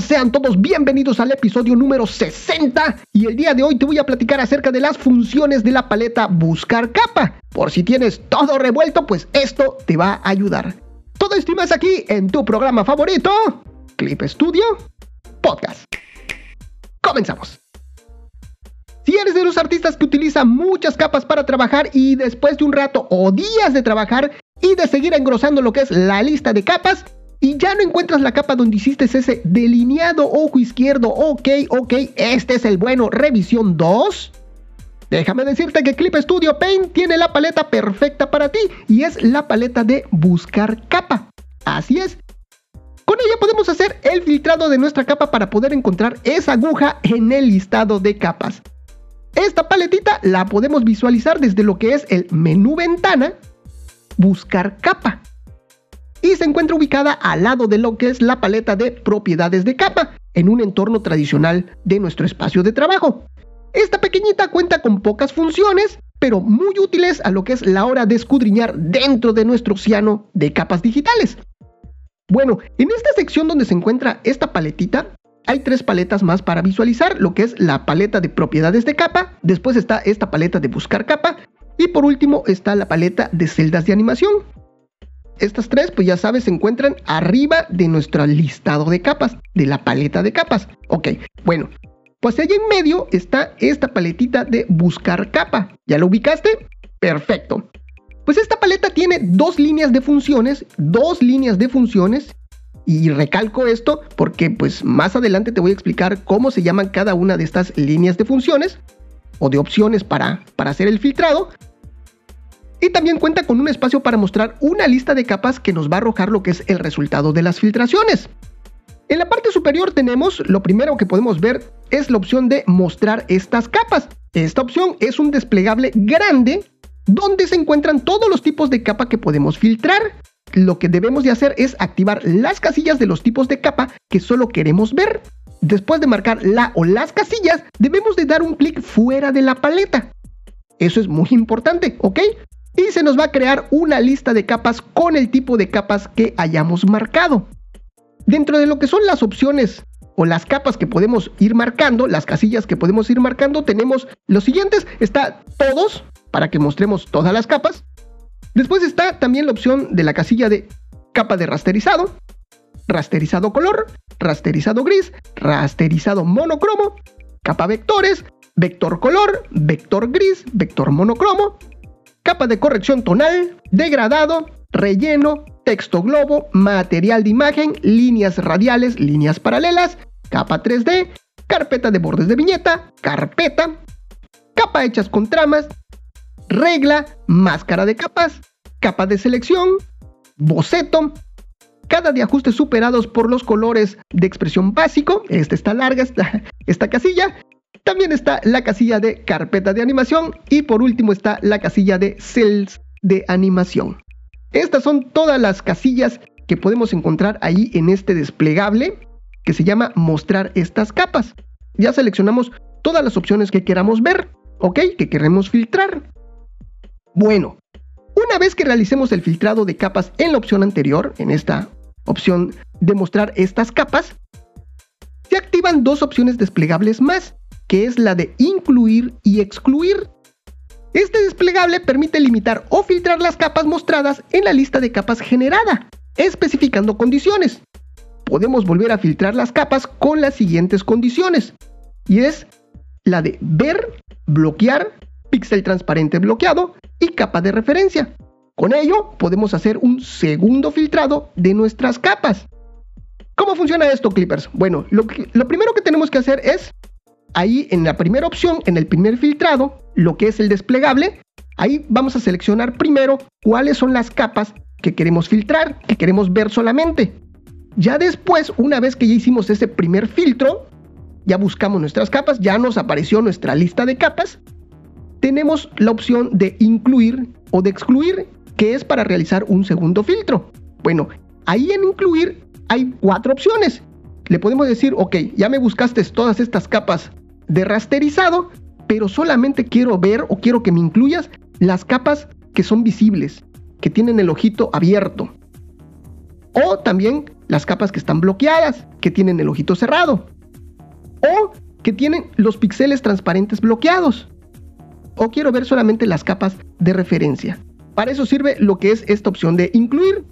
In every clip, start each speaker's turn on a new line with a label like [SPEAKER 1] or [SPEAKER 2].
[SPEAKER 1] Sean todos bienvenidos al episodio número 60 y el día de hoy te voy a platicar acerca de las funciones de la paleta Buscar Capa. Por si tienes todo revuelto, pues esto te va a ayudar. Todo esto y aquí en tu programa favorito, Clip Studio Podcast. Comenzamos. Si eres de los artistas que utilizan muchas capas para trabajar y después de un rato o días de trabajar y de seguir engrosando lo que es la lista de capas, y ya no encuentras la capa donde hiciste ese delineado ojo izquierdo, ok, ok, este es el bueno, revisión 2. Déjame decirte que Clip Studio Paint tiene la paleta perfecta para ti y es la paleta de buscar capa. Así es. Con ella podemos hacer el filtrado de nuestra capa para poder encontrar esa aguja en el listado de capas. Esta paletita la podemos visualizar desde lo que es el menú ventana, buscar capa y se encuentra ubicada al lado de lo que es la paleta de propiedades de capa, en un entorno tradicional de nuestro espacio de trabajo. Esta pequeñita cuenta con pocas funciones, pero muy útiles a lo que es la hora de escudriñar dentro de nuestro océano de capas digitales. Bueno, en esta sección donde se encuentra esta paletita, hay tres paletas más para visualizar, lo que es la paleta de propiedades de capa, después está esta paleta de buscar capa y por último está la paleta de celdas de animación estas tres, pues ya sabes, se encuentran arriba de nuestro listado de capas, de la paleta de capas. Ok, bueno, pues allá en medio está esta paletita de buscar capa. ¿Ya lo ubicaste? Perfecto. Pues esta paleta tiene dos líneas de funciones, dos líneas de funciones. Y recalco esto porque pues más adelante te voy a explicar cómo se llaman cada una de estas líneas de funciones o de opciones para, para hacer el filtrado. Y también cuenta con un espacio para mostrar una lista de capas que nos va a arrojar lo que es el resultado de las filtraciones. En la parte superior tenemos, lo primero que podemos ver es la opción de mostrar estas capas. Esta opción es un desplegable grande donde se encuentran todos los tipos de capa que podemos filtrar. Lo que debemos de hacer es activar las casillas de los tipos de capa que solo queremos ver. Después de marcar la o las casillas, debemos de dar un clic fuera de la paleta. Eso es muy importante, ¿ok? Y se nos va a crear una lista de capas con el tipo de capas que hayamos marcado. Dentro de lo que son las opciones o las capas que podemos ir marcando, las casillas que podemos ir marcando, tenemos los siguientes. Está todos, para que mostremos todas las capas. Después está también la opción de la casilla de capa de rasterizado, rasterizado color, rasterizado gris, rasterizado monocromo, capa vectores, vector color, vector gris, vector monocromo, capa de corrección tonal, degradado, relleno, texto globo, material de imagen, líneas radiales, líneas paralelas, capa 3D, carpeta de bordes de viñeta, carpeta, capa hechas con tramas, regla, máscara de capas, capa de selección, boceto, cada de ajustes superados por los colores de expresión básico, esta está larga, esta, esta casilla, también está la casilla de carpeta de animación y por último está la casilla de cells de animación. Estas son todas las casillas que podemos encontrar ahí en este desplegable que se llama mostrar estas capas. Ya seleccionamos todas las opciones que queramos ver, ¿ok? Que queremos filtrar. Bueno, una vez que realicemos el filtrado de capas en la opción anterior, en esta opción de mostrar estas capas, se activan dos opciones desplegables más que es la de incluir y excluir. Este desplegable permite limitar o filtrar las capas mostradas en la lista de capas generada, especificando condiciones. Podemos volver a filtrar las capas con las siguientes condiciones, y es la de ver, bloquear, píxel transparente bloqueado y capa de referencia. Con ello podemos hacer un segundo filtrado de nuestras capas. ¿Cómo funciona esto, Clippers? Bueno, lo, lo primero que tenemos que hacer es ahí en la primera opción, en el primer filtrado, lo que es el desplegable, ahí vamos a seleccionar primero cuáles son las capas que queremos filtrar, que queremos ver solamente. Ya después, una vez que ya hicimos ese primer filtro, ya buscamos nuestras capas, ya nos apareció nuestra lista de capas, tenemos la opción de incluir o de excluir, que es para realizar un segundo filtro. Bueno, ahí en incluir hay cuatro opciones. Le podemos decir, ok, ya me buscaste todas estas capas de rasterizado, pero solamente quiero ver o quiero que me incluyas las capas que son visibles, que tienen el ojito abierto. O también las capas que están bloqueadas, que tienen el ojito cerrado. O que tienen los píxeles transparentes bloqueados. O quiero ver solamente las capas de referencia. Para eso sirve lo que es esta opción de incluir.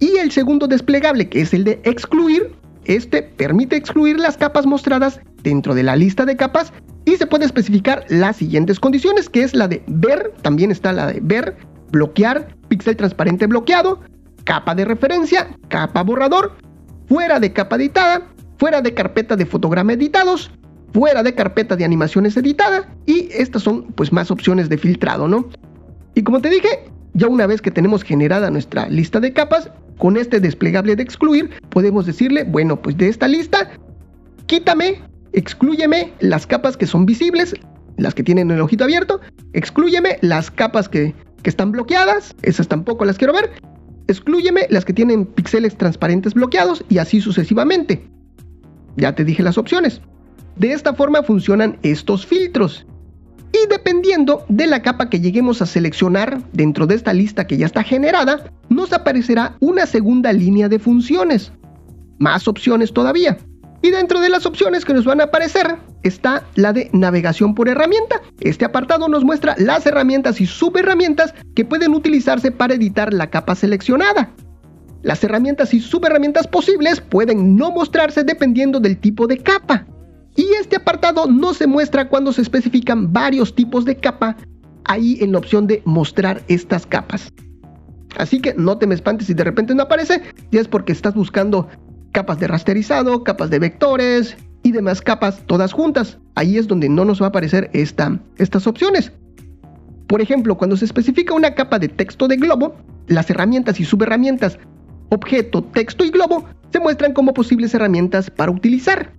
[SPEAKER 1] Y el segundo desplegable, que es el de excluir, este permite excluir las capas mostradas dentro de la lista de capas y se puede especificar las siguientes condiciones, que es la de ver, también está la de ver, bloquear, píxel transparente bloqueado, capa de referencia, capa borrador, fuera de capa editada, fuera de carpeta de fotograma editados, fuera de carpeta de animaciones editada y estas son pues más opciones de filtrado, ¿no? Y como te dije, ya una vez que tenemos generada nuestra lista de capas, con este desplegable de excluir podemos decirle, bueno, pues de esta lista, quítame, excluyeme las capas que son visibles, las que tienen el ojito abierto, excluyeme las capas que, que están bloqueadas, esas tampoco las quiero ver, excluyeme las que tienen píxeles transparentes bloqueados y así sucesivamente. Ya te dije las opciones. De esta forma funcionan estos filtros. Y dependiendo de la capa que lleguemos a seleccionar dentro de esta lista que ya está generada, nos aparecerá una segunda línea de funciones. Más opciones todavía. Y dentro de las opciones que nos van a aparecer está la de navegación por herramienta. Este apartado nos muestra las herramientas y subherramientas que pueden utilizarse para editar la capa seleccionada. Las herramientas y subherramientas posibles pueden no mostrarse dependiendo del tipo de capa. Y este apartado no se muestra cuando se especifican varios tipos de capa ahí en la opción de mostrar estas capas. Así que no te me espantes si de repente no aparece, ya es porque estás buscando capas de rasterizado, capas de vectores y demás capas todas juntas. Ahí es donde no nos va a aparecer esta, estas opciones. Por ejemplo, cuando se especifica una capa de texto de globo, las herramientas y subherramientas objeto, texto y globo se muestran como posibles herramientas para utilizar.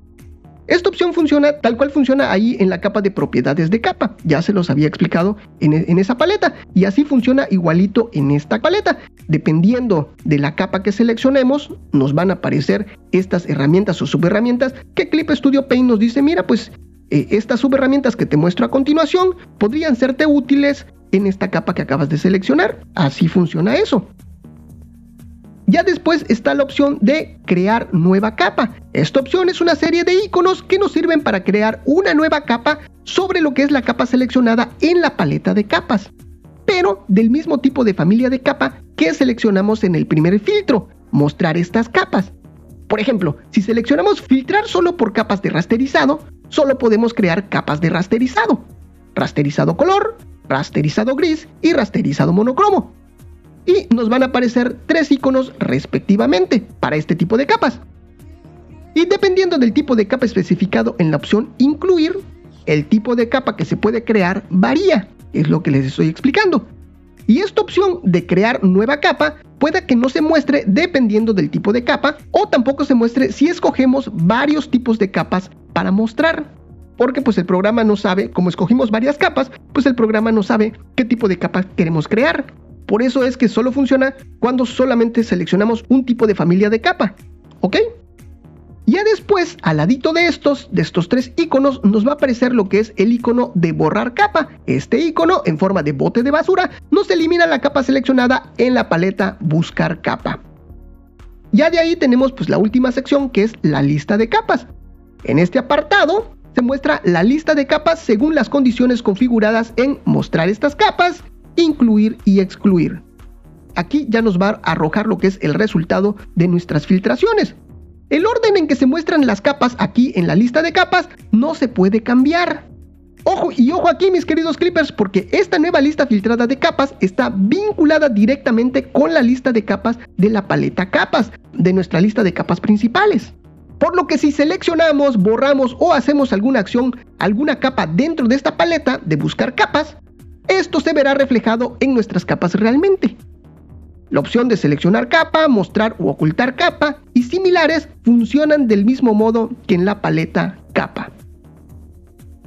[SPEAKER 1] Esta opción funciona tal cual funciona ahí en la capa de propiedades de capa. Ya se los había explicado en, en, esa paleta. Y así funciona igualito en esta paleta. Dependiendo de la capa que seleccionemos, nos van a aparecer estas herramientas o subherramientas que Clip Studio Paint nos dice, mira, pues eh, estas subherramientas que te muestro a continuación podrían serte útiles en esta capa que acabas de seleccionar. Así funciona eso. Ya después está la opción de crear nueva capa. Esta opción es una serie de iconos que nos sirven para crear una nueva capa sobre lo que es la capa seleccionada en la paleta de capas, pero del mismo tipo de familia de capa que seleccionamos en el primer filtro, mostrar estas capas. Por ejemplo, si seleccionamos filtrar solo por capas de rasterizado, solo podemos crear capas de rasterizado. Rasterizado color, rasterizado gris y rasterizado monocromo y nos van a aparecer tres iconos respectivamente para este tipo de capas. Y dependiendo del tipo de capa especificado en la opción incluir, el tipo de capa que se puede crear varía, es lo que les estoy explicando. Y esta opción de crear nueva capa puede que no se muestre dependiendo del tipo de capa o tampoco se muestre si escogemos varios tipos de capas para mostrar. Porque pues el programa no sabe, como escogimos varias capas, pues el programa no sabe qué tipo de capa queremos crear. Por eso es que solo funciona cuando solamente seleccionamos un tipo de familia de capa. ¿Ok? Ya después, al ladito de estos, de estos tres iconos, nos va a aparecer lo que es el icono de borrar capa. Este icono, en forma de bote de basura, nos elimina la capa seleccionada en la paleta buscar capa. Ya de ahí tenemos pues la última sección que es la lista de capas. En este apartado se muestra la lista de capas según las condiciones configuradas en mostrar estas capas incluir y excluir. Aquí ya nos va a arrojar lo que es el resultado de nuestras filtraciones. El orden en que se muestran las capas aquí en la lista de capas no se puede cambiar. Ojo y ojo aquí mis queridos clippers porque esta nueva lista filtrada de capas está vinculada directamente con la lista de capas de la paleta capas de nuestra lista de capas principales. Por lo que si seleccionamos, borramos o hacemos alguna acción, alguna capa dentro de esta paleta de buscar capas, esto se verá reflejado en nuestras capas realmente. La opción de seleccionar capa, mostrar o ocultar capa y similares funcionan del mismo modo que en la paleta capa.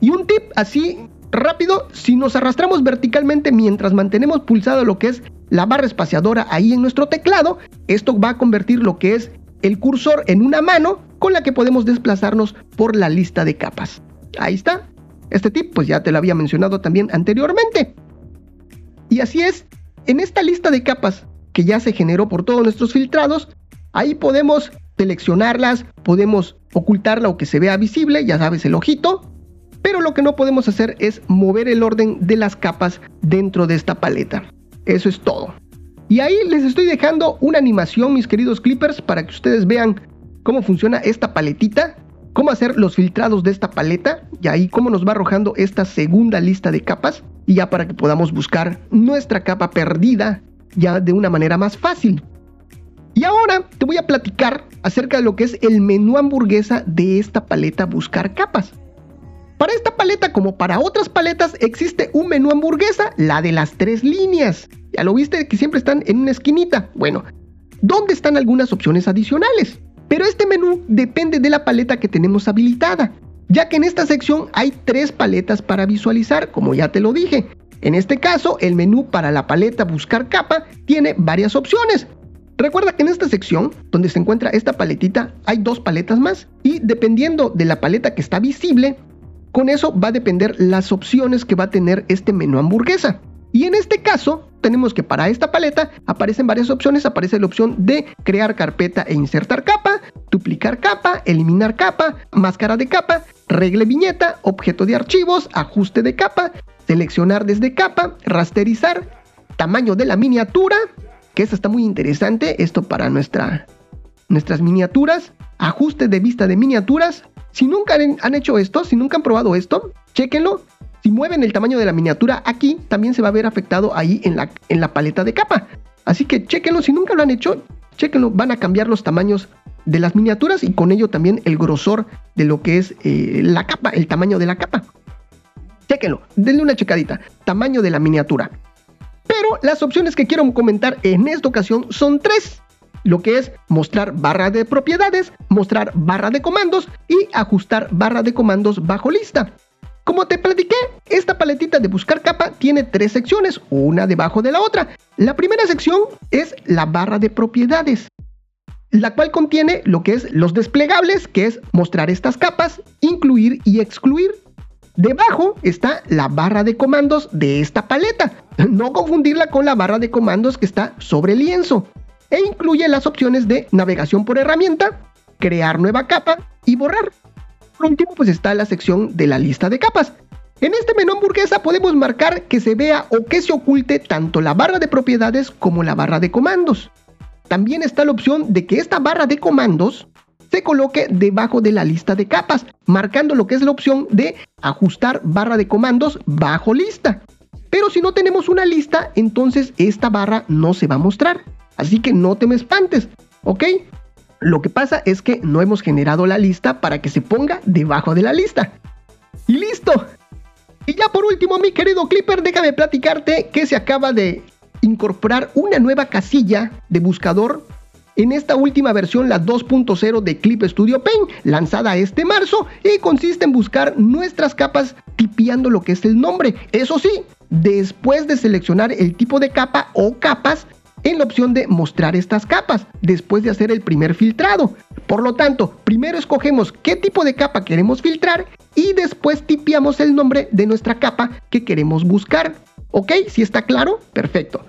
[SPEAKER 1] Y un tip así rápido, si nos arrastramos verticalmente mientras mantenemos pulsado lo que es la barra espaciadora ahí en nuestro teclado, esto va a convertir lo que es el cursor en una mano con la que podemos desplazarnos por la lista de capas. Ahí está, este tip pues ya te lo había mencionado también anteriormente. Y así es, en esta lista de capas que ya se generó por todos nuestros filtrados, Ahí podemos seleccionarlas, podemos ocultarla o que se vea visible, ya sabes, el ojito. Pero lo que no podemos hacer es mover el orden de las capas dentro de esta paleta. Eso es todo. Y ahí les estoy dejando una animación, mis queridos clippers, para que ustedes vean cómo funciona esta paletita, cómo hacer los filtrados de esta paleta y ahí cómo nos va arrojando esta segunda lista de capas y ya para que podamos buscar nuestra capa perdida ya de una manera más fácil. Y ahora te voy a platicar acerca de lo que es el menú hamburguesa de esta paleta Buscar Capas. Para esta paleta, como para otras paletas, existe un menú hamburguesa, la de las tres líneas. Ya lo viste que siempre están en una esquinita. Bueno, ¿dónde están algunas opciones adicionales? Pero este menú depende de la paleta que tenemos habilitada, ya que en esta sección hay tres paletas para visualizar, como ya te lo dije. En este caso, el menú para la paleta Buscar capa tiene varias opciones. Recuerda que en esta sección, donde se encuentra esta paletita, hay dos paletas más y dependiendo de la paleta que está visible, con eso va a depender las opciones que va a tener este menú hamburguesa. Y en este caso, tenemos que para esta paleta aparecen varias opciones. Aparece la opción de crear carpeta e insertar capa, duplicar capa, eliminar capa, máscara de capa, regle viñeta, objeto de archivos, ajuste de capa, seleccionar desde capa, rasterizar, tamaño de la miniatura, que esta está muy interesante, esto para nuestra, nuestras miniaturas, ajuste de vista de miniaturas, si nunca han hecho esto, si nunca han probado esto, chequenlo. Si mueven el tamaño de la miniatura aquí, también se va a ver afectado ahí en la, en la paleta de capa. Así que chequenlo, si nunca lo han hecho, chequenlo, van a cambiar los tamaños de las miniaturas y con ello también el grosor de lo que es eh, la capa, el tamaño de la capa. Chequenlo, denle una checadita, tamaño de la miniatura. Pero las opciones que quiero comentar en esta ocasión son tres lo que es mostrar barra de propiedades, mostrar barra de comandos y ajustar barra de comandos bajo lista. Como te platiqué, esta paletita de buscar capa tiene tres secciones, una debajo de la otra. La primera sección es la barra de propiedades, la cual contiene lo que es los desplegables, que es mostrar estas capas, incluir y excluir. Debajo está la barra de comandos de esta paleta, no confundirla con la barra de comandos que está sobre el lienzo e incluye las opciones de navegación por herramienta, crear nueva capa y borrar. Por último, pues está la sección de la lista de capas. En este menú hamburguesa podemos marcar que se vea o que se oculte tanto la barra de propiedades como la barra de comandos. También está la opción de que esta barra de comandos se coloque debajo de la lista de capas, marcando lo que es la opción de ajustar barra de comandos bajo lista. Pero si no tenemos una lista, entonces esta barra no se va a mostrar. Así que no te me espantes, ¿ok? Lo que pasa es que no hemos generado la lista para que se ponga debajo de la lista. Y listo. Y ya por último, mi querido Clipper, déjame platicarte que se acaba de incorporar una nueva casilla de buscador en esta última versión, la 2.0 de Clip Studio Paint, lanzada este marzo, y consiste en buscar nuestras capas tipeando lo que es el nombre. Eso sí, después de seleccionar el tipo de capa o capas, en la opción de mostrar estas capas después de hacer el primer filtrado. Por lo tanto, primero escogemos qué tipo de capa queremos filtrar y después tipiamos el nombre de nuestra capa que queremos buscar. ¿Ok? Si está claro, perfecto.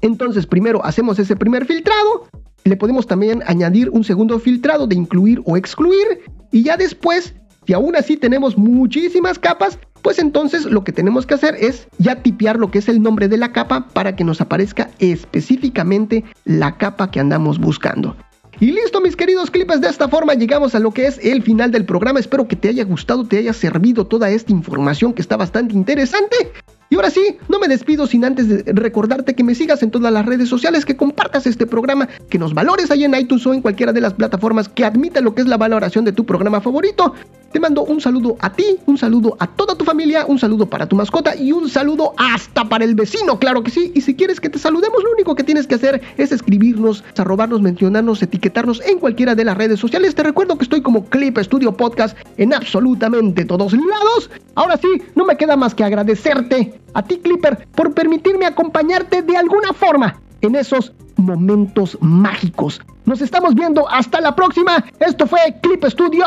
[SPEAKER 1] Entonces primero hacemos ese primer filtrado, le podemos también añadir un segundo filtrado de incluir o excluir y ya después, si aún así tenemos muchísimas capas, pues entonces lo que tenemos que hacer es ya tipear lo que es el nombre de la capa para que nos aparezca específicamente la capa que andamos buscando. Y listo mis queridos clipes, de esta forma llegamos a lo que es el final del programa. Espero que te haya gustado, te haya servido toda esta información que está bastante interesante. Y ahora sí, no me despido sin antes de recordarte que me sigas en todas las redes sociales, que compartas este programa, que nos valores ahí en iTunes o en cualquiera de las plataformas que admita lo que es la valoración de tu programa favorito. Te mando un saludo a ti, un saludo a toda tu familia, un saludo para tu mascota y un saludo hasta para el vecino, claro que sí. Y si quieres que te saludemos, lo único que tienes que hacer es escribirnos, arrobarnos, mencionarnos, etiquetarnos en cualquiera de las redes sociales. Te recuerdo que estoy como Clip Studio Podcast en absolutamente todos lados. Ahora sí, no me queda más que agradecerte a ti, Clipper, por permitirme acompañarte de alguna forma en esos momentos mágicos. Nos estamos viendo hasta la próxima. Esto fue Clip Studio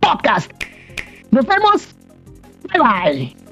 [SPEAKER 1] Podcast. Nos vemos. Bye bye.